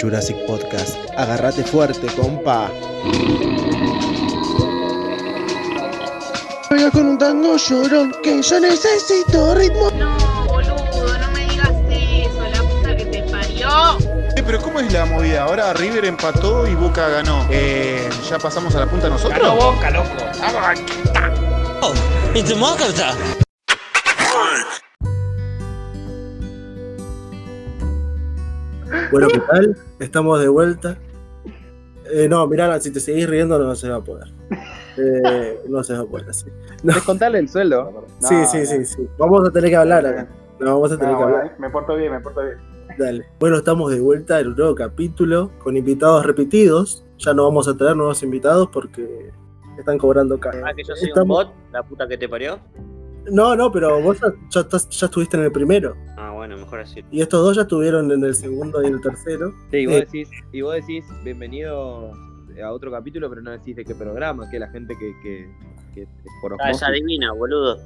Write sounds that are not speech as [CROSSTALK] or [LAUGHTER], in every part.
Jurassic Podcast. Agárrate fuerte, compa. Venga con un tango llorón, que yo necesito ritmo. No, boludo, no me digas eso, la puta que te parió. Eh, pero ¿cómo es la movida? Ahora River empató y Boca ganó. Eh, ¿Ya pasamos a la punta nosotros? Ganó Boca, loco. Bueno, ¿qué tal? Estamos de vuelta. Eh, no, mirá, si te seguís riendo no se va a poder. Eh, no se va a poder así. No. Descontarle el sueldo. Sí, sí, sí, sí. Vamos a tener que hablar acá. No, vamos a tener No, que hablar. me porto bien, me porto bien. Dale. Bueno, estamos de vuelta en un nuevo capítulo con invitados repetidos. Ya no vamos a traer nuevos invitados porque están cobrando caro. Ah, que yo soy un Estamos- bot, la puta que te parió. No, no, pero vos ya, ya estás- ya estuviste en el primero. Ah, bueno, mejor así. Y estos dos ya estuvieron en el segundo y el tercero. Sí, y vos, Eh. decís, y vos decís, bienvenido a otro capítulo, pero no decís de qué programa, que la gente que, que, que por Ah, es adivina, boludo.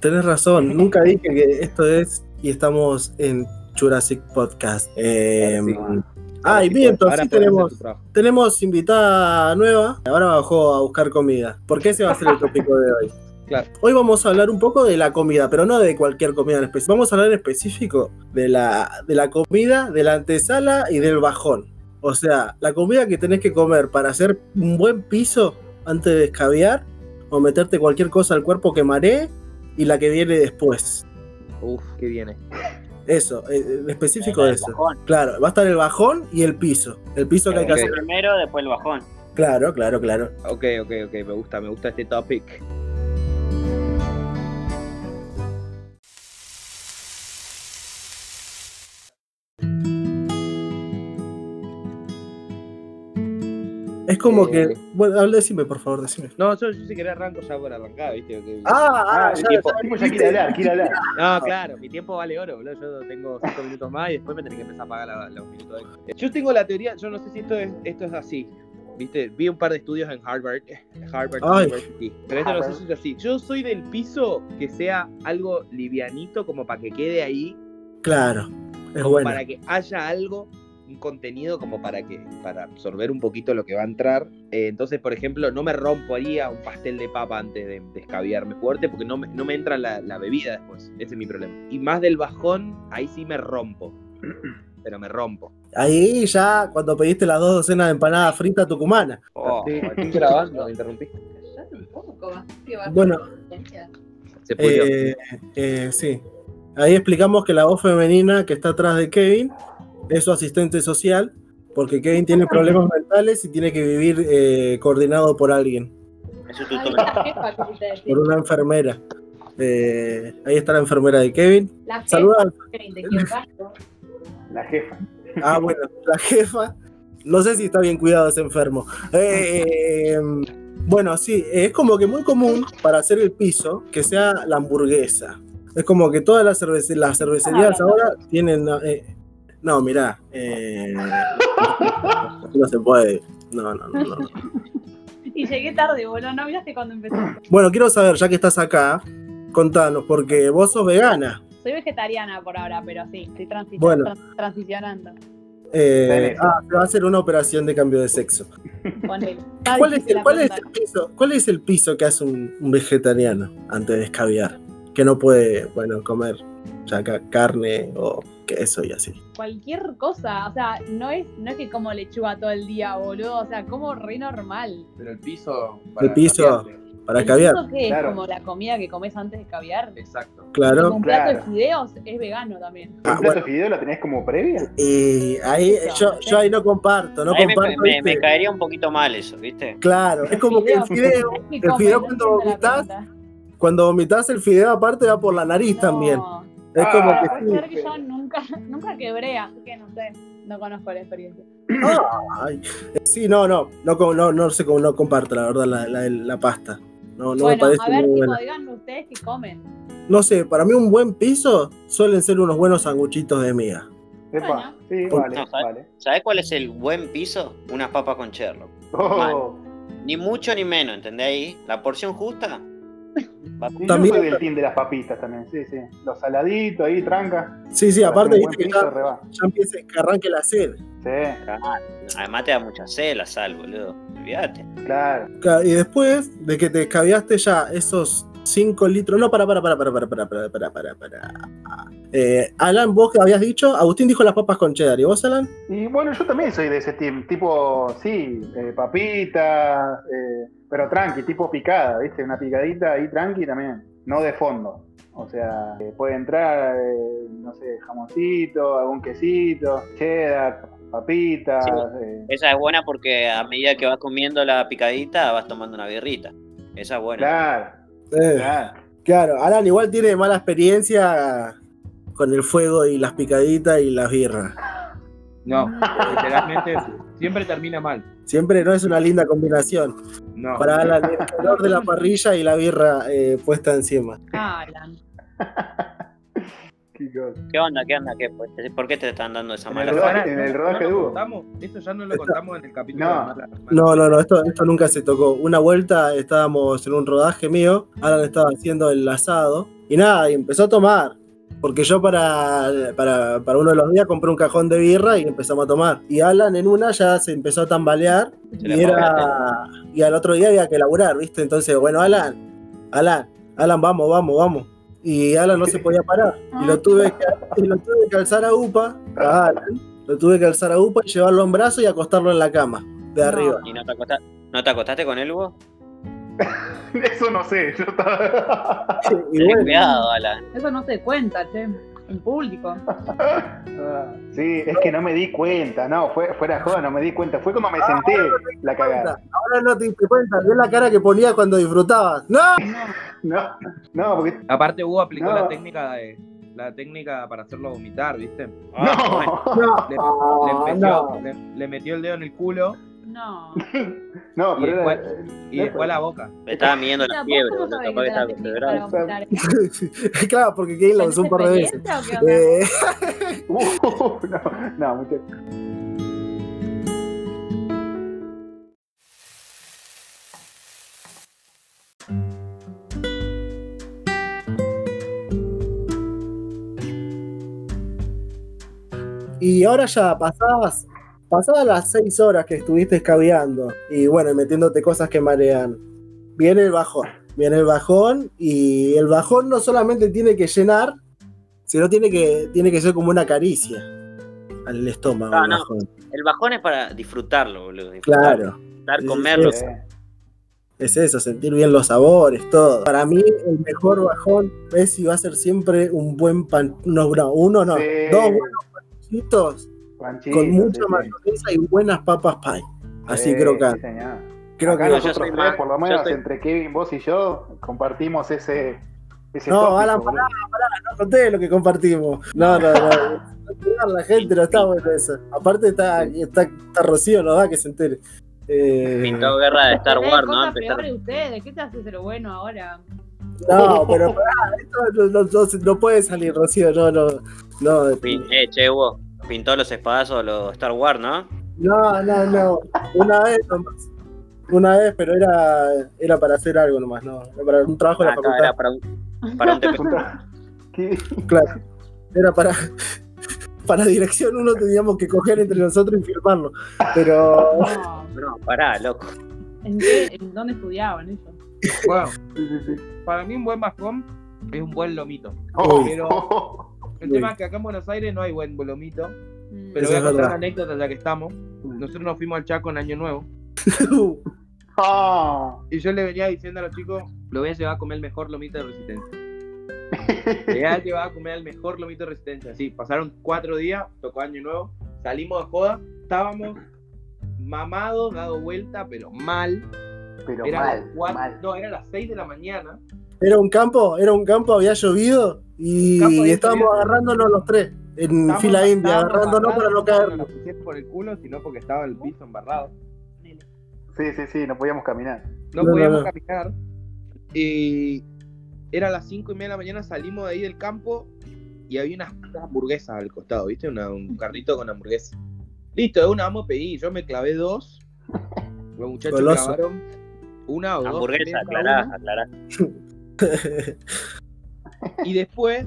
Tenés razón, nunca dije que esto es y estamos en Jurassic Podcast. Eh, ah, y bien, ahora sí hacer tenemos, tenemos invitada nueva. Ahora bajó a buscar comida. Porque ese va a ser el [LAUGHS] tópico de hoy. Claro. Hoy vamos a hablar un poco de la comida, pero no de cualquier comida en específico. Vamos a hablar en específico de la, de la comida, de la antesala y del bajón. O sea, la comida que tenés que comer para hacer un buen piso antes de escabiar o meterte cualquier cosa al cuerpo que maree y la que viene después. Uf, qué viene. Eso, eh, en específico de eso. bajón. Claro, va a estar el bajón y el piso. El piso que hay que hacer. Primero, después el bajón. Claro, claro, claro. Ok, ok, ok, me gusta, me gusta este topic. Como Eh. que. Bueno, hable, decime, por favor, decime. No, yo, yo si querés arranco ya por arrancar, ¿viste? Que- Ah, Ah, ya, tiempo, ya, tiempo ya quiere hablar, quiere hablar. No, claro, mi tiempo vale oro, boludo. Yo tengo cinco minutos más y después me tenés que empezar a pagar los minutos. Yo tengo la teoría, yo no sé si esto es, esto es así. ¿Viste? Vi un par de estudios en Harvard, Harvard Ay. University. Pero esto no sé si es así. Yo soy del piso que sea algo livianito como para que quede ahí, Claro. Es como bueno. para que haya algo, un contenido como para que para absorber un poquito lo que va a entrar. Eh, entonces, por ejemplo, no me rompo ahí a un pastel de papa antes de, de escabiarme fuerte porque no me, no me entra la, la bebida después. Ese es mi problema. Y más del bajón, ahí sí me rompo. [CLEARS THROAT] Pero me rompo. Ahí ya, cuando pediste las dos docenas de empanadas fritas tucumana. Oh, Sí. [LAUGHS] estoy grabando, me va. Bueno, Se eh, eh, sí. Ahí explicamos que la voz femenina que está atrás de Kevin es su asistente social, porque Kevin tiene problemas mentales y tiene que vivir eh, coordinado por alguien, Es jefa, por una enfermera. Eh, ahí está la enfermera de Kevin. La jefa, Saluda. Equivocaste. La jefa. Ah, bueno, la jefa. No sé si está bien cuidado ese enfermo. Eh, bueno, sí, es como que muy común para hacer el piso que sea la hamburguesa. Es como que todas las, cervece- las cervecerías ahora tienen. eh, no, mirá. eh, no se puede. No, no, no, no. Y llegué tarde, boludo. ¿No miraste cuando empezó? Bueno, quiero saber, ya que estás acá, contanos, porque vos sos vegana. Soy vegetariana por ahora, pero sí, estoy transi- Bueno. tran- transicionando. Eh, ah, se va a hacer una operación de cambio de sexo. [LAUGHS] ¿Cuál es, el, cuál es el piso, ¿Cuál es el piso que hace un, un vegetariano antes de escabiar? Que no puede, bueno, comer ya ca- carne o queso y así. Cualquier cosa, o sea, no es, no es que como lechuga todo el día, boludo. O sea, como re normal. Pero el piso. El piso. Para ¿El escabiar, piso qué es? Claro. como la comida que comes antes de caviar. Exacto. claro. Un plato Claro. de fideos es vegano también. Ah, ¿Un plato bueno. de fideo lo tenés como previa? Y ahí yo, yo ahí no comparto, no Ahí comparto. me- caería un poquito mal eso, ¿viste? Claro, es como que el fideo, ¿Qué el fideo cuando vomitas, cuando vomitas el fideo aparte va por la nariz No. también. Es como Ah. que Puede sí. ser que yo nunca, [LAUGHS] nunca quebré, así que no sé, no conozco la experiencia. Ay, sí, no, no, no, no, no sé cómo no comparto, la verdad, la, la, la pasta. No, no me bueno, parece a ver, muy tipo, buena. díganme ustedes qué comen. No sé, para mí un buen piso suelen ser unos buenos sanguchitos de miga. Epa, Bueno. sí, vale, No, ¿sabes? vale. ¿Sabés cuál es el buen piso? Unas papas con Sherlock. Oh, Ni mucho ni menos, ¿entendés ahí? La porción justa. También- del team de las papitas también, sí, sí. Los saladitos ahí, tranca. Sí, sí, aparte viste que ya, empieza que arranque la sed. Sí, Claro. Además te da mucha sed la sal, boludo. Olvídate. claro. Y después de que te escabiaste ya esos 5 litros. No, para, para, para, para, para, para, para, para, para, para. Eh, Alan, vos que habías dicho, Agustín dijo las papas con cheddar. ¿Y vos, Alan? Y bueno, yo también soy de ese team, tipo, sí, eh, papita, eh, pero tranqui, tipo picada, ¿viste? Una picadita ahí tranqui también, no de fondo. O sea, eh, puede entrar, eh, no sé, jamoncito, algún quesito, cheddar, papitas. Sí. eh, Esa es buena porque a medida que vas comiendo la picadita vas tomando una birrita. Esa es buena. claro, Eh, claro. claro, Alan igual tiene mala experiencia con el fuego y las picaditas y las birras. No, literalmente siempre termina mal. Siempre no es una linda combinación. No. Para Alan, el calor de la parrilla y la birra eh, puesta encima. Alan. [LAUGHS] Qué cosa. ¿Qué onda? ¿Qué onda? ¿Qué, pues? ¿Por qué te están dando esa mala en el rodaje dúo. Esto ya no lo contamos en el capítulo No. de Mala- Mala- No, no, no, esto, esto nunca se tocó. Una vuelta estábamos en un rodaje mío, Alan estaba haciendo el asado y nada, y empezó a tomar. Porque yo para, para, para uno de los días compré un cajón de birra y empezamos a tomar. Y Alan en una ya se empezó a tambalear Se y, era, y al otro día había que laburar, ¿viste? Entonces, bueno, Alan, Alan, Alan, vamos, vamos, vamos. Y Alan no se [LAUGHS] podía parar. Y lo tuve que, y lo tuve que alzar a UPA, a Alan, lo tuve que alzar a UPA y llevarlo en brazos y acostarlo en la cama, de No. arriba. ¿Y no te, acosta- no te acostaste con él, vos? [LAUGHS] Eso no sé, yo estaba... [LAUGHS] Y Ten bueno, cuidado, Alan. Eso no se cuenta, che. En público. Ah, [LAUGHS] Sí, es que no me di cuenta, no, fue, fuera joda, no me di cuenta, fue como me senté la cagada. ahora no te diste cuenta, vi la cara que ponía cuando disfrutabas. ¡No! No, no, porque Aparte Hugo aplicó No. la técnica de la técnica para hacerlo vomitar, ¿viste? Ah, bueno. no, No, Le, Ah, le metió, no. le, le metió el dedo en el culo No. [LAUGHS] No, pero y después, la boca. Me estaba midiendo la, fiebre, [LAUGHS] claro, porque Kane la usó un par de veces. Eh. [LAUGHS] No, no. Y ahora ya pasabas pasadas las seis horas que estuviste escabeando y bueno, metiéndote cosas que marean, viene el bajón. Viene el bajón y el bajón no solamente tiene que llenar, sino tiene que, tiene que ser como una caricia al estómago. Ah, el no. bajón. El bajón es para disfrutarlo, boludo. disfrutarlo. Claro. Sí, comerlo. sí, Es eso, sentir bien los sabores, todo. Para mí, el mejor bajón es si va a ser siempre un buen pan. No, no, uno no. Sí. Dos buenos panchitos Panchito, con mucha sí, sí. mayonesa y buenas papas pie. Así Sí, creo que. sí, creo Acá que no, nosotros yo soy tres, más- por lo yo menos soy- entre Kevin, vos y yo, compartimos ese, ese No, tópico, Alan, boludo. no conté lo que compartimos. No, no, no. [LAUGHS] La gente no está bueno eso. Aparte está, está, está Rocío, no da que se entere. Eh, Pintó guerra de Star Tenés Wars, ¿no? Empezar. ustedes. ¿Qué te hace ser bueno ahora? no, pero pará, esto no, no- no puede salir, Rocío, no, no. No, Eh, che, Hugo. Pintó los espadazos los Star Wars, ¿no? No, no, no. Una vez nomás. Una vez, pero era, era para hacer algo nomás, no. Era para un trabajo de la facultad. era para un, para un. [LAUGHS] Claro. Era para. Para dirección uno teníamos que coger entre nosotros y firmarlo. Pero. No. No, pará, loco. ¿En, qué, ¿En dónde estudiaban ellos? Bueno, Sí, sí, sí. para mí un buen bajón es un buen lomito. Oh, Pero- [LAUGHS] El tema es que acá en Buenos Aires no hay buen lomito. Mm. Pero voy a contar una anécdota ya que estamos. Nosotros nos fuimos al Chaco en Año Nuevo. [LAUGHS] Y yo le venía diciendo a los chicos, lo voy a llevar a comer el mejor lomito de resistencia. [LAUGHS] Le voy a llevar a comer el mejor lomito de resistencia. Sí, pasaron cuatro días, tocó año nuevo, salimos de joda, estábamos mamados, dado vuelta, pero mal. pero Era mal, las cuatro- mal. no, era las 6 de la mañana. Era un campo, era un campo, había llovido y estábamos agarrándonos los tres en fila india, agarrándonos para no embarrados, no nos por el culo, sino porque estaba el piso embarrado. Sí, sí, sí, no podíamos caminar. No, podíamos no. caminar. Y era las 5 y media de la mañana, salimos de ahí del campo y había unas hamburguesas al costado, ¿viste? Una- un [LAUGHS] carrito con hamburguesas. Listo, de una vamos a pedir. Yo me clavé dos. Los muchachos clavaron una o dos. Hamburguesa, hamburguesas aclará, aclará. [LAUGHS] Y después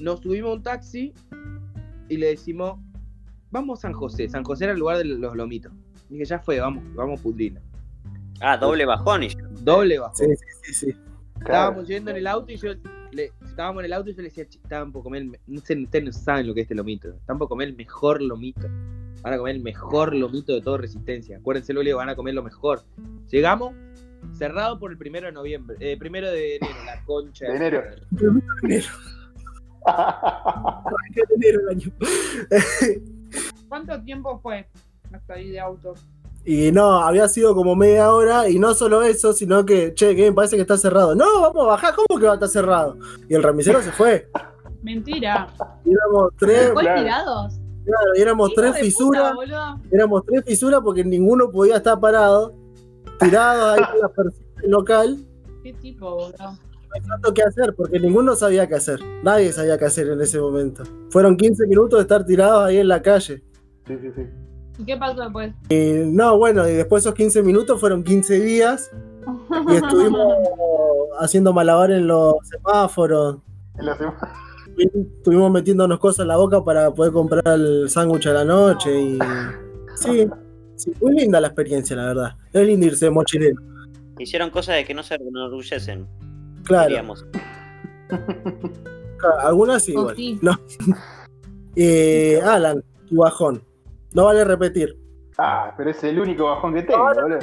nos subimos a un taxi y le decimos, vamos a San José. San José era el lugar de los lomitos. Dije, ya fue, vamos, vamos a pudrirla. Ah, doble bajón y yo. Doble bajo. Sí, sí, sí, sí. Estábamos yendo en el auto y yo le, estábamos en el auto y yo le decía, "Che, estaban por comer, no sé, ustedes no saben lo que es este lomito, están por comer el mejor lomito. Van a comer el mejor lomito de toda resistencia. Acuérdense, lo van a comer lo mejor. Llegamos, cerrado por el primero de noviembre, eh, primero de enero, la concha. De enero. Enero. [LAUGHS] Tener el año. [LAUGHS] ¿Cuánto tiempo fue hasta ahí de auto? Y no, había sido como media hora, y no solo eso, sino que, che, que me parece que está cerrado. No, vamos a bajar, ¿cómo que va a estar cerrado? Y el remisero se fue. Mentira. Y éramos tres, ¿Fue claro. tirados? claro, y éramos Hijo tres de fisuras, éramos tres fisuras porque ninguno podía estar parado, tirados ahí en la persona del local, ¿Qué tipo, boludo? tanto qué hacer, porque ninguno sabía qué hacer. Nadie sabía qué hacer en ese momento. Fueron 15 minutos de estar tirados ahí en la calle. Sí, sí, sí. ¿Y qué pasó después? Y no, bueno, y después esos 15 minutos fueron 15 días y [LAUGHS] estuvimos haciendo malabar en los semáforos. En la semana. Estuvimos metiéndonos cosas en la boca para poder comprar el sándwich a la noche y sí, sí, muy linda la experiencia, la verdad. Es lindo irse de mochilero, Hicieron cosas de que no se enorgullecen. claro. diríamos. claro, Algunas sí, igual. sí. No. [LAUGHS] Eh, Alan, tu bajón. No vale repetir. Ah, pero es el único bajón que tengo, boludo.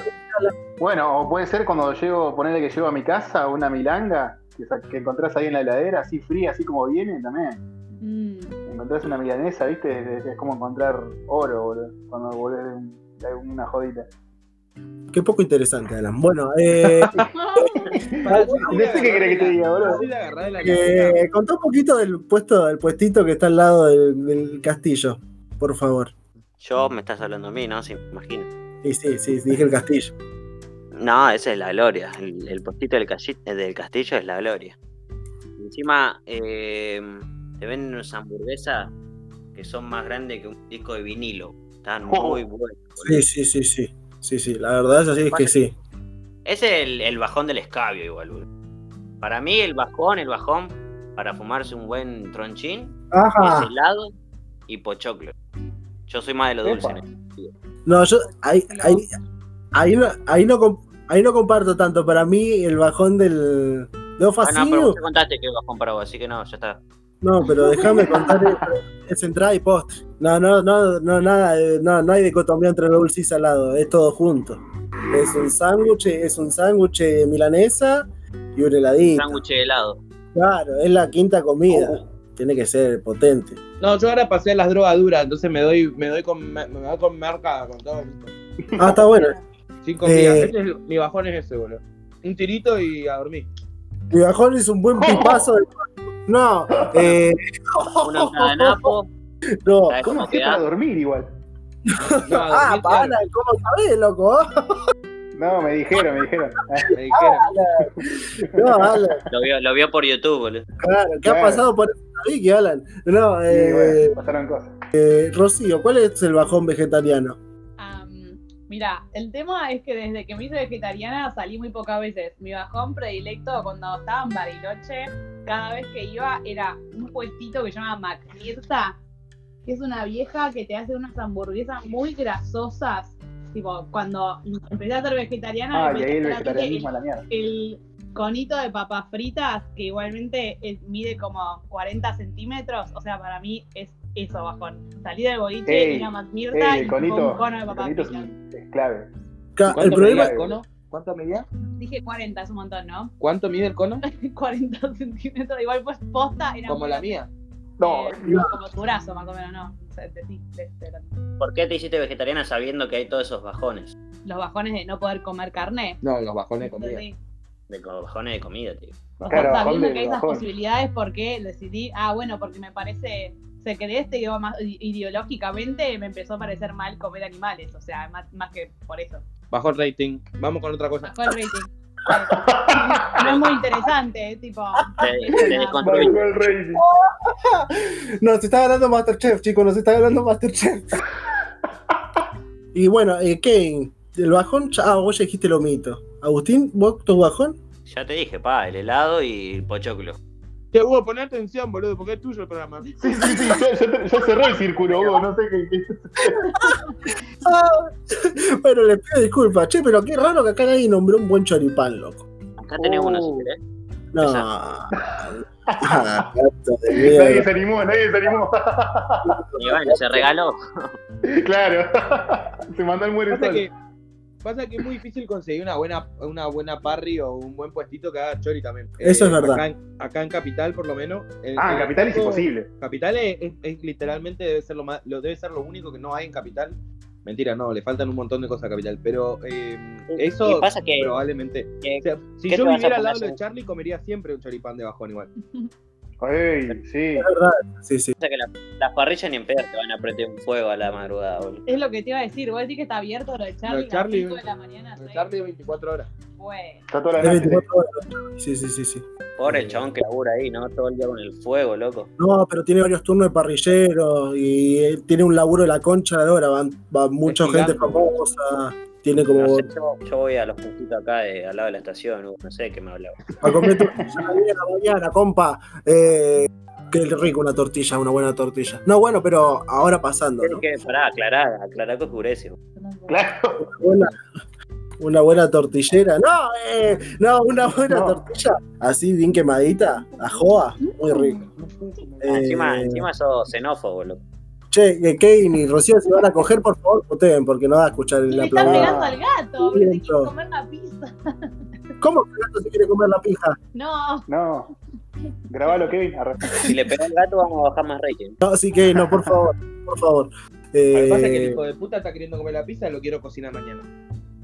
Bueno, o puede ser cuando llego, ponerle que llego a mi casa, una milanga, que, que encontrás ahí en la heladera, así fría, así como viene también. Mm. Encontrás una milanesa, ¿viste? Es, es como encontrar oro, boludo, cuando volvés de un- de una jodita. Qué poco interesante, Alan. Bueno, eh, [LAUGHS] No sé qué querés que te diga, boludo. Eh, contá un poquito del puesto, del puestito que está al lado del, del castillo, por favor. Yo me estás hablando a mí, ¿no? Sí, me imagino. Y sí, sí, dije el castillo. No, esa es la gloria. El, el postito del, eh, del castillo es la gloria. Encima, eh, te venden unas hamburguesas que son más grandes que un disco de vinilo. Están [LAUGHS] muy buenas. Sí, sí, sí, sí. Sí, sí, la verdad es así, es que sí. Es el, el bajón del escabio, igual. boludo. Para mí, el bajón, el bajón, para fumarse un buen tronchín, Ajá. es helado y pochoclo. Yo soy más de lo dulce. No, yo ahí, ahí, ahí, no, ahí, no, ahí no comparto tanto. Para mí, el bajón del. De Ah, no, pero vos te contaste que es bajón para vos, así que no, ya está. No, pero déjame contar. Es entrada y postre. No, no, no, no, nada, no, no hay dicotomía entre dulce y salado. Es todo junto. Es un sándwich, es un sándwich de milanesa y un heladito. Sándwich de helado. Claro, es la quinta comida. Tiene que ser potente. No, yo ahora pasé a las drogas duras, entonces me doy, me doy con, me, me doy con marca, con todo listo. Ah, está bueno. Sin comida. Eh. Ese es- mi bajón es ese, boludo. Un tirito y a dormir. Mi bajón es un buen pipazo de. [LAUGHS] No, eh, [LAUGHS] en cada napo. no. ¿Sabes ¿Cómo hacés para dormir igual? No, Ah, para, ¿cómo sabés, loco? No, me dijeron, me dijeron. Ah, me dijeron. No, Alan, Lo vio, lo vio por YouTube, boludo. claro, ¿qué ha pasado por eso, Vicky, Alan? No, sí, eh, bueno, pasaron cosas. eh, Rocío, ¿cuál es el bajón vegetariano? Mira, el tema es que desde que me hice vegetariana salí muy pocas veces. Mi bajón predilecto cuando estaba en Bariloche, cada vez que iba era un puestito que se llama Macmirta, que es una vieja que te hace unas hamburguesas muy grasosas. Tipo, cuando empecé a ser vegetariana, Ah, me y ahí el a la mierda. conito de papas fritas, que igualmente es- mide como 40 centímetros, o sea, para mí es eso, bajón. Salí del boliche, Ey, ir a Macmirta Ey, y el un cono de el conito es, clave. El ¿Cuánto problema medía el cono? ¿Cuánto medía? Dije 40, es un montón, ¿no? ¿Cuánto mide el cono? [LAUGHS] 40 centímetros, igual pues posta era Como la mía. No, eh, como tu brazo, más o menos, ¿no? O sea, de, de- de- de- ¿Por qué te hiciste vegetariana sabiendo que hay todos esos bajones? los bajones de no poder comer carne. No, los bajones de comida. Sí. De co- bajones de comida, tío. O sea, Claro, sabiendo que hay esas posibilidades, porque decidí, ah, bueno, porque me parece, se cree este que más ideológicamente me empezó a parecer mal comer animales, o sea, más, más que por eso. Bajó el rating. Vamos con otra cosa. Bajó el rating. no es muy interesante, eh, tipo. Te, el rating. [LAUGHS] Nos está ganando Masterchef, chicos, nos está ganando Masterchef. y bueno, eh, Kevin, el bajón, ah, vos ya dijiste lo mito. Agustín, ¿vos tu bajón? Ya te dije, pa, el helado y el pochoclo. Che, Hugo, poné atención, boludo, porque es tuyo el programa. Sí, sí, sí, te- ya cerró el círculo, Hugo, no sé qué. qué- Ah, bueno, les pido disculpas. Che, pero qué raro que acá nadie nombró un buen choripán, loco. Acá tenemos una, si Oh. querés. No. Ah, Nadie se animó, nadie se animó. Y bueno, se regaló. claro. se mandó el muere Pasa que, pasa que es muy difícil conseguir una buena, una buena parry o un buen puestito que haga chori también. Eh, Eso es verdad. Acá en, acá en Capital, por lo menos. en- Ah, en Capital es imposible. Capital es, es- es literalmente debe ser lo más, lo debe ser lo único que no hay en Capital. Mentira, no, le faltan un montón de cosas a Capital. Pero eh, eso pasa que, probablemente. que- O sea, si ¿qué yo viviera al lado de? Charlie, comería siempre un choripán de bajón igual. [LAUGHS] Ey, sí. Es verdad. Sí, sí. pasa que la- las parrillas ni en pedo te van a prender un fuego a la madrugada, boludo. Es lo que te iba a decir. Vos decís que está abierto lo de Charlie, Charlie, a las 5 de la mañana. El seis. Charlie 24 horas. Bueno. Está toda la noche. 24 horas. Sí, sí, sí, sí. Pobre el chabón que labura ahí, ¿no? Todo el día con el fuego, loco. No, pero tiene varios turnos de parrillero y eh, tiene un laburo de la concha de ahora. Van, va mucha gente famosa. Tiene como. No sé, yo, yo voy a los puntitos acá de, al lado de la estación, no sé de qué me hablaba. A comer tortilla a la mañana, compa. Eh, qué rico una tortilla, una buena tortilla. No, bueno, pero ahora pasando, ¿no? Que, pará, aclarar, aclarar que oscurece. Claro. Buena- una buena tortillera. No, eh, no, una buena No. tortilla. Así bien quemadita, a joa, muy rico. Ah, encima, Eh, encima sos xenófobo, loco. Che, que Kevin y Rocío se van a coger, por favor, puteen, porque no va a escuchar el le están aplauso. pegando al gato. Viento. quiere comer la pizza. [LAUGHS] ¿Cómo que el gato se quiere comer la pija? No. No. Grabalo, Kevin. [LAUGHS] Si le pegó al gato, vamos a bajar más rating. No, sí, Kevin, no, por favor, por favor. Lo que pasa es que el Eh, hijo de puta está queriendo comer la pizza y lo quiero cocinar mañana.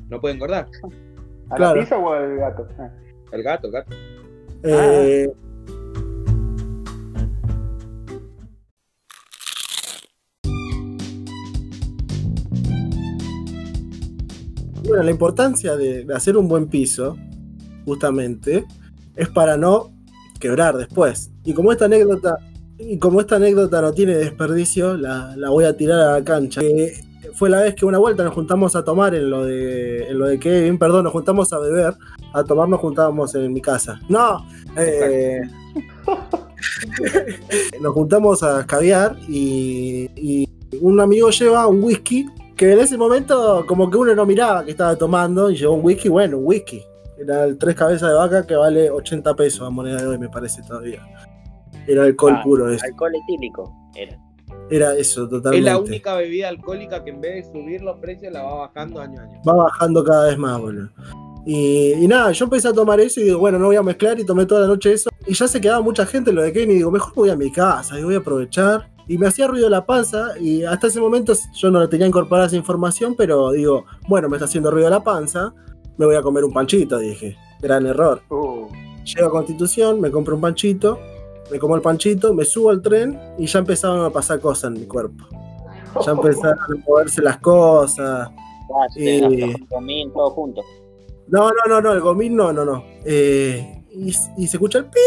No puede engordar. ¿A Claro. la pizza o al gato? Ah. El gato, el gato. eh, Bueno, la importancia de, de hacer un buen piso, justamente, es para no quebrar después. Y como esta anécdota, y como esta anécdota no tiene desperdicio, la, la voy a tirar a la cancha. Eh, fue la vez que una vuelta nos juntamos a tomar en lo de, en lo de Kevin, perdón, nos juntamos a beber, a tomar nos juntábamos en mi casa. No, eh, [LAUGHS] nos juntamos a escabiar y, y un amigo lleva un whisky que en ese momento como que uno no miraba que estaba tomando y llevó un whisky, bueno, un whisky. Era el tres cabezas de vaca que vale 80 pesos a moneda de hoy, me parece todavía. Era alcohol Ah, puro eso. Alcohol etílico era. Era eso, totalmente. Es la única bebida alcohólica que en vez de subir los precios la va bajando año a año. Va bajando cada vez más, boludo. Y, y nada, yo empecé a tomar eso y digo, bueno, no voy a mezclar y tomé toda la noche eso. Y ya se quedaba mucha gente en lo de Kevin y digo, mejor voy a mi casa y voy a aprovechar. Y me hacía ruido la panza y hasta ese momento yo no le tenía incorporada esa información, pero digo, bueno, me está haciendo ruido la panza, me voy a comer un panchito, dije. Gran error. Uh, Llego a Constitución, me compro un panchito, me como el panchito, me subo al tren y ya empezaban a pasar cosas en mi cuerpo. Ya empezaron a moverse las cosas. Ah, sí, las comín, todo junto. No, no, no, no, el gomín no, no, no. Eh, y, y se escucha el pi.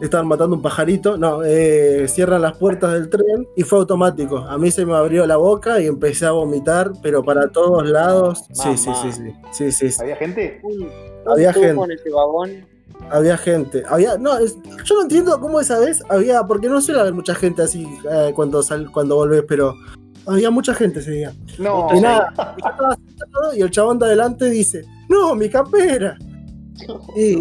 Estaban matando un pajarito. No, eh, cierran las puertas del tren y fue automático. A mí se me abrió la boca y empecé a vomitar, pero para todos lados. Sí, sí, sí, sí. Sí, sí, sí. ¿Había gente? Había gente. en ese vagón. Había gente. Había, no, es- yo no entiendo cómo esa vez había, porque no suele haber mucha gente así eh, cuando sal, cuando volvés, pero había mucha gente ese día. No. Y nada, y yo estaba sentado y el chabón de adelante dice, no, mi campera. [LAUGHS] Y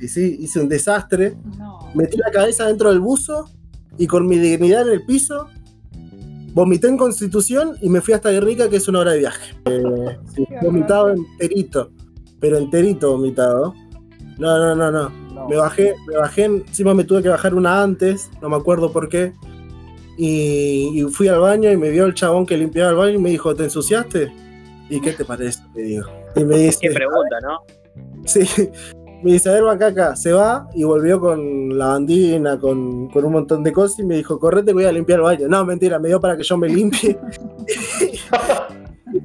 sí, sí, hice un desastre. No. Metí la cabeza dentro del buzo y con mi dignidad en el piso, vomité en Constitución y me fui hasta Guernica, que es una hora de viaje. Eh, sí, vomitado enterito, pero enterito vomitado. No, no, no, no. No. Me bajé, me bajé, encima me tuve que bajar una antes, no me acuerdo por qué. Y, y fui al baño y me vio el chabón que limpiaba el baño y me dijo, ¿te ensuciaste? ¿Y qué te parece? Y me dice, Qué pregunta, ¿no? [LAUGHS] Sí, me dice, a ver, Bancaca, se va y volvió con la bandina, con, con un montón de cosas y me dijo, correte, voy a limpiar el baño. No, mentira, me dio para que yo me limpie. [LAUGHS]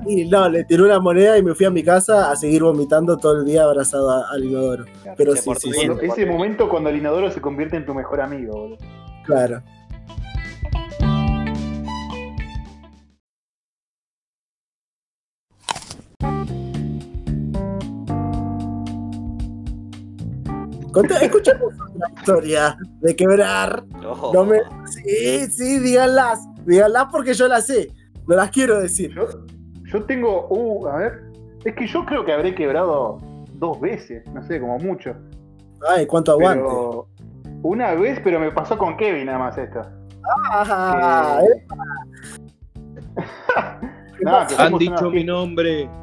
y no, le tiré una moneda y me fui a mi casa a seguir vomitando todo el día abrazado a- al inodoro. Pero sí, sí, sí, ese momento cuando el inodoro se convierte en tu mejor amigo, boludo. claro. Conta- escuchemos otra historia de quebrar. No me... Sí, sí, díganlas. Díganlas porque yo las sé. No las quiero decir. Yo, yo tengo, uh, a ver, es que yo creo que habré quebrado dos veces, no sé, como mucho. Ay, cuánto aguante. Pero una vez, pero me pasó con Kevin nada más esto. Ah, Eh, [LAUGHS] Han dicho mi nombre. [LAUGHS]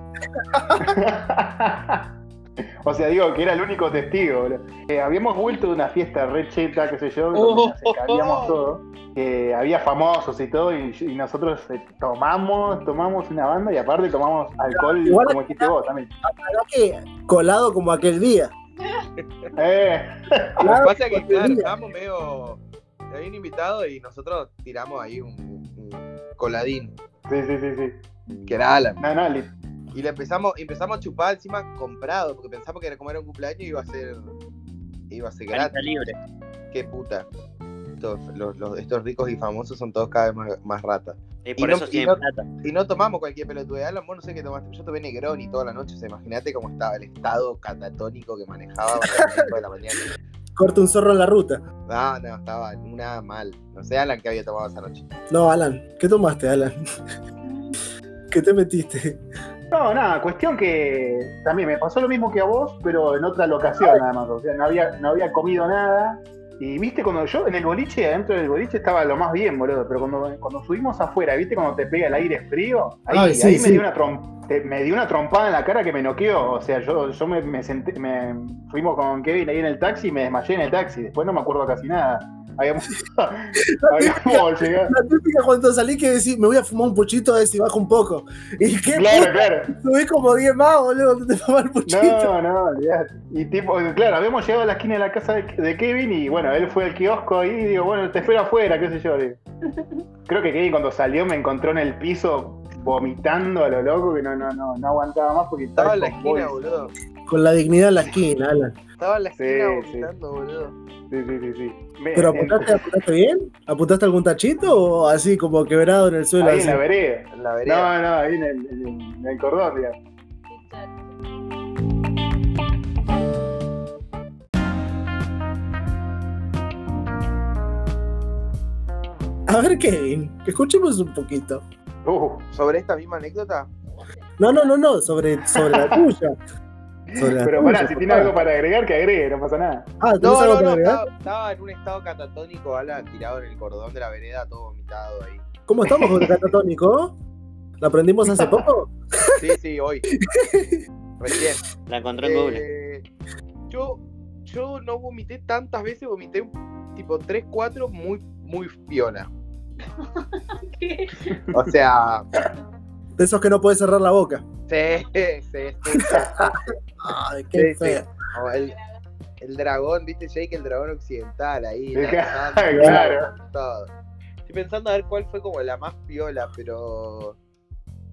o sea, digo que era el único testigo. boludo. Eh, habíamos vuelto de una fiesta re cheta, qué sé yo, donde Oh. nos escabíamos todo. que había famosos y todo, y, y nosotros eh, tomamos, tomamos una banda y aparte tomamos alcohol, Igual como dijiste vos también. ¿verdad que colado como aquel día? Eh, Lo que pasa es que, claro, estábamos medio. Había un invitado y nosotros tiramos ahí un, un coladín, sí, sí, sí, sí. que era Alan. No, no, Y le empezamos, empezamos a chupar encima comprado, porque pensamos que era como era un cumpleaños iba a ser. iba a ser gratis. libre. Qué puta. Estos, los- los- estos ricos y famosos son todos cada vez más, más ratas. Y por no- eso y no- plata. Y no tomamos cualquier pelotude. Alan, vos no sé qué tomaste. Yo tomé Negroni toda la noche. O sea, imagínate cómo estaba el estado catatónico que manejaba a las 5 de la mañana. Corta un zorro en la ruta. No, no, estaba una mal. No sé, Alan, qué había tomado esa noche. No, Alan, ¿qué tomaste, Alan? [LAUGHS] ¿Qué te metiste? No, nada, cuestión que también me pasó lo mismo que a vos, pero en otra locación nada más. O sea, no había, no había comido nada. Y viste, cuando yo en el boliche, adentro del boliche estaba lo más bien, boludo. Pero cuando, cuando subimos afuera, viste, cuando te pega el aire frío, ahí, Ay, sí, ahí me, dio una trom- te- me dio una trompada en la cara que me noqueó. O sea, yo, yo me, me senté, me, fuimos con Kevin ahí en el taxi y me desmayé en el taxi. Después no me acuerdo casi nada. Habíamos, [LAUGHS] habíamos llegado. La típica cuando salí que decís, me voy a fumar un puchito a ver si bajo un poco. ¿Y qué? Claro, claro. Subí como 10 más, boludo, te fumar el puchito. No, no, olvidate. Y tipo, claro, habíamos llegado a la esquina de la casa de, de Kevin y bueno, él fue al kiosco ahí y digo, bueno, te espero afuera, qué sé yo. digo. Creo que Kevin cuando salió me encontró en el piso vomitando a lo loco que no, no, no, no aguantaba más porque Estaba en la con esquina, boys. boludo. Con la dignidad en la esquina, Alan. Estaba en la Sí, esquina sí. vomitando, boludo. Sí, sí, sí, sí. Me- ¿Pero en- apuntaste, apuntaste bien? ¿Apuntaste algún tachito o así como quebrado en el suelo? ahí así? en la vereda. En la vereda. No, no, ahí en el, en el, en el cordón, digamos. A ver, Kevin, que escuchemos un poquito. [LAUGHS] Uh, Sobre esta misma anécdota, No, no, no, no, sobre, sobre la [LAUGHS] tuya. Sobre la pero tuya, pará, si tiene algo para agregar, que agregue, no pasa nada. Ah, ¿tenés No, algo no, para no, agregar? estaba, estaba en un estado catatónico, Alan, tirado en el cordón de la vereda, todo vomitado ahí. ¿Cómo estamos con el catatónico? ¿La aprendimos hace poco? [LAUGHS] Sí, sí, hoy. Recién. La encontró en Google. Eh, yo, yo no vomité tantas veces, vomité tipo 3, 4 muy, muy piola. [LAUGHS] ¿Qué? O sea, De esos que no puedes cerrar la boca. sí, sí, sí. Ay, qué Sí, sí. feo. O el, el dragón, viste, Jake, el dragón occidental ahí. [LAUGHS] La- claro. todo. Estoy pensando a ver cuál fue como la más piola, pero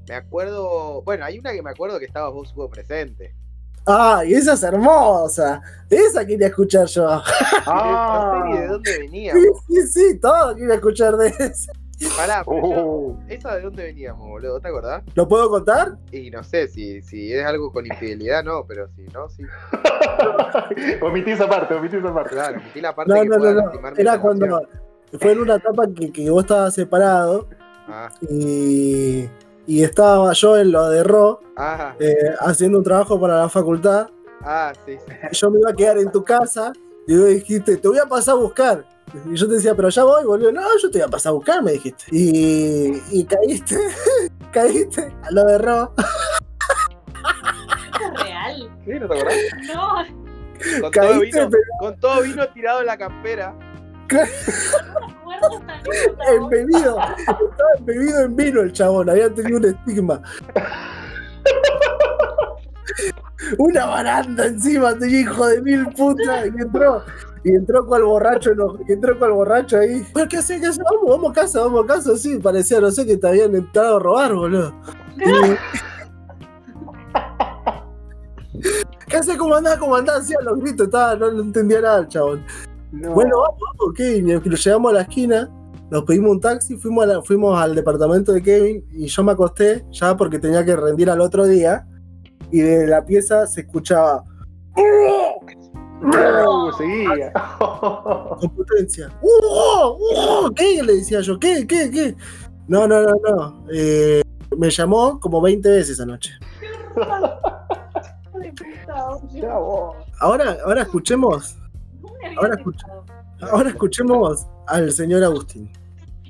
me acuerdo, bueno, hay una que me acuerdo que estabas vos presente. Ay, esa es hermosa. Esa quería escuchar yo. No sé ni de Ah, dónde veníamos. Sí, sí, sí, todo quería escuchar de eso. Pará, pero yo- uh, ¿esa de dónde veníamos, boludo? ¿Te acordás? ¿Lo puedo contar? Y no sé si, si es algo con infidelidad, no, pero si no, sí. [LAUGHS] omití esa parte, omití esa parte. Claro, metí la parte No, que no, pueda no, no. Era cuando fue en una etapa que, que vos estabas separado Ah, y, y estaba yo en lo de Ro ah, eh, haciendo un trabajo para la facultad. ah, sí, sí. Y yo me iba a quedar en tu casa y vos dijiste, te voy a pasar a buscar. Y yo te decía, pero ya voy, boludo. No, yo te voy a pasar a buscar, me dijiste. Y, y caíste, [LAUGHS] caíste a lo de Ro. ¿Esto es real? ¿Sí? ¿No te acordás? No, Con todo, Caíste, vino, pero con todo vino tirado en la campera. Embebido. Estaba embebido en vino el chabón, había tenido un estigma. Una baranda encima, te hijo de mil putas. Y entró, y entró cual borracho, eno- y entró cual borracho ahí. ¿Qué haces? ¿Qué haces? Vamos, vamos a casa, vamos a casa. Sí, parecía, no sé, que te habían entrado a robar, boludo. Y- [LAUGHS] ¿Qué haces? ¿Cómo andás? ¿Cómo andás? Hacían los gritos, estaba, no, no entendía nada el chabón. No. Bueno, vamos. Y lo llevamos a la esquina, nos pedimos un taxi, fuimos, a la- fuimos al departamento de Kevin y yo me acosté ya porque tenía que rendir al otro día. Y de la pieza se escuchaba. Uh, seguía. [LAUGHS] con potencia. ¡Uh! ¡Uh! ¿Qué? Le decía yo, ¿qué? ¿Qué? ¿Qué? No, no, no, no. Eh, me llamó como 20 veces anoche. [LAUGHS] Ahora, ahora escuchemos, ¿Cómo me había Ahora escuchemos al señor Agustín.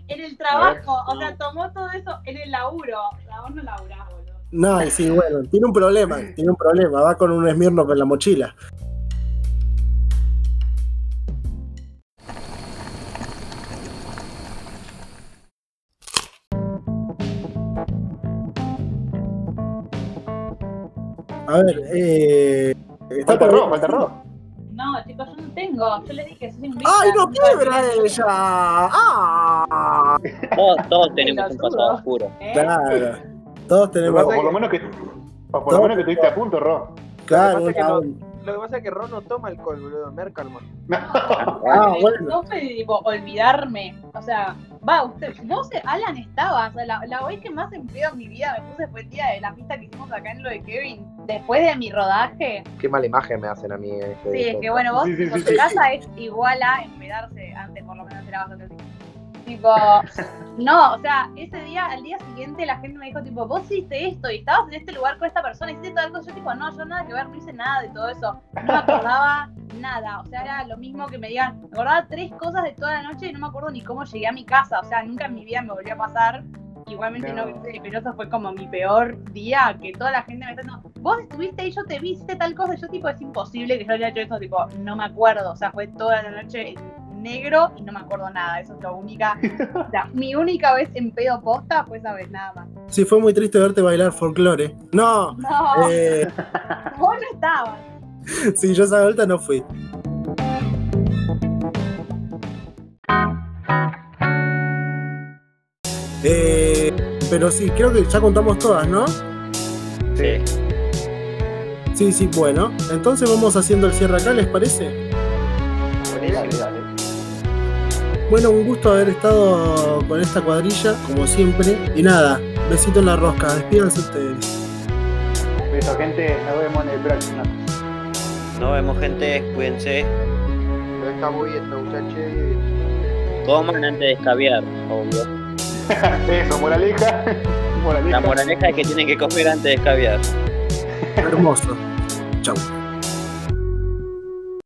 En el trabajo, o sea, tomó todo eso en el laburo. La vos no laburás, boludo. No, sí, bueno, tiene un problema, tiene un problema, va con un Smirnoff en la mochila. A ver, eh. está Falta por- rock, falta rock. No, chicos, yo no tengo. Yo les dije, soy un ¡Ay, no quiebra ella! ¡Ah! Todos, todos tenemos un pasado oscuro. ¿Eh? Claro, todos tenemos. por lo menos que. Por lo menos que estuviste a punto, Ro. Claro, Lo que pasa es que una- Lo que pasa es que Ron no toma alcohol, boludo. Mercalma. Ah, bueno. No fue tipo olvidarme. O sea, va, usted, vos, Alan, estabas. O sea, la, la vez que más en pedo en mi vida me puse fue el día de la fiesta que hicimos acá en lo de Kevin. Después de mi rodaje. Qué mala imagen me hacen a mí. Este, Sí, es que bueno, vos, Sí, sí, tu sí. casa es igual a empedarse. Antes, por lo menos, era bastante así. Tipo, [LAUGHS] no, o sea, ese día, al día siguiente, la gente me dijo, tipo, vos hiciste esto y estabas en este lugar con esta persona, hiciste todo algo. Yo, tipo, no, yo nada que ver, no hice nada de todo eso. No me acordaba nada. O sea, era lo mismo que me digan, me acordaba tres cosas de toda la noche y no me acuerdo ni cómo llegué a mi casa. O sea, nunca en mi vida me volvió a pasar. Igualmente no, No. pero eso fue como mi peor día, que toda la gente me está diciendo, vos estuviste ahí, yo te vi, hiciste tal cosa, yo tipo, es imposible que yo haya hecho eso, tipo, no me acuerdo, o sea, fue toda la noche en negro y no me acuerdo nada, eso es lo única, [LAUGHS] o sea, mi única vez en pedo posta fue esa vez, nada más. Sí, fue muy triste verte bailar folclore. No, No, eh, [LAUGHS] vos no estabas. sí, yo esa vuelta no fui. Eh, pero sí, creo que ya contamos todas, ¿no? Sí. Sí, sí, bueno. Entonces vamos haciendo el cierre acá, ¿les parece? Dale, dale. Bueno, un gusto haber estado con esta cuadrilla, como siempre. Y nada, besito en la rosca, despídanse ustedes. Beso, gente. Nos vemos en el próximo. Nos vemos, gente. Cuídense. Lo estamos viendo, muchachos. Coman antes de escabiar, obvio. [LAUGHS] Eso, moraleja. moraleja. La moraleja es que tienen que comer antes de escabiar. Hermoso. Chau.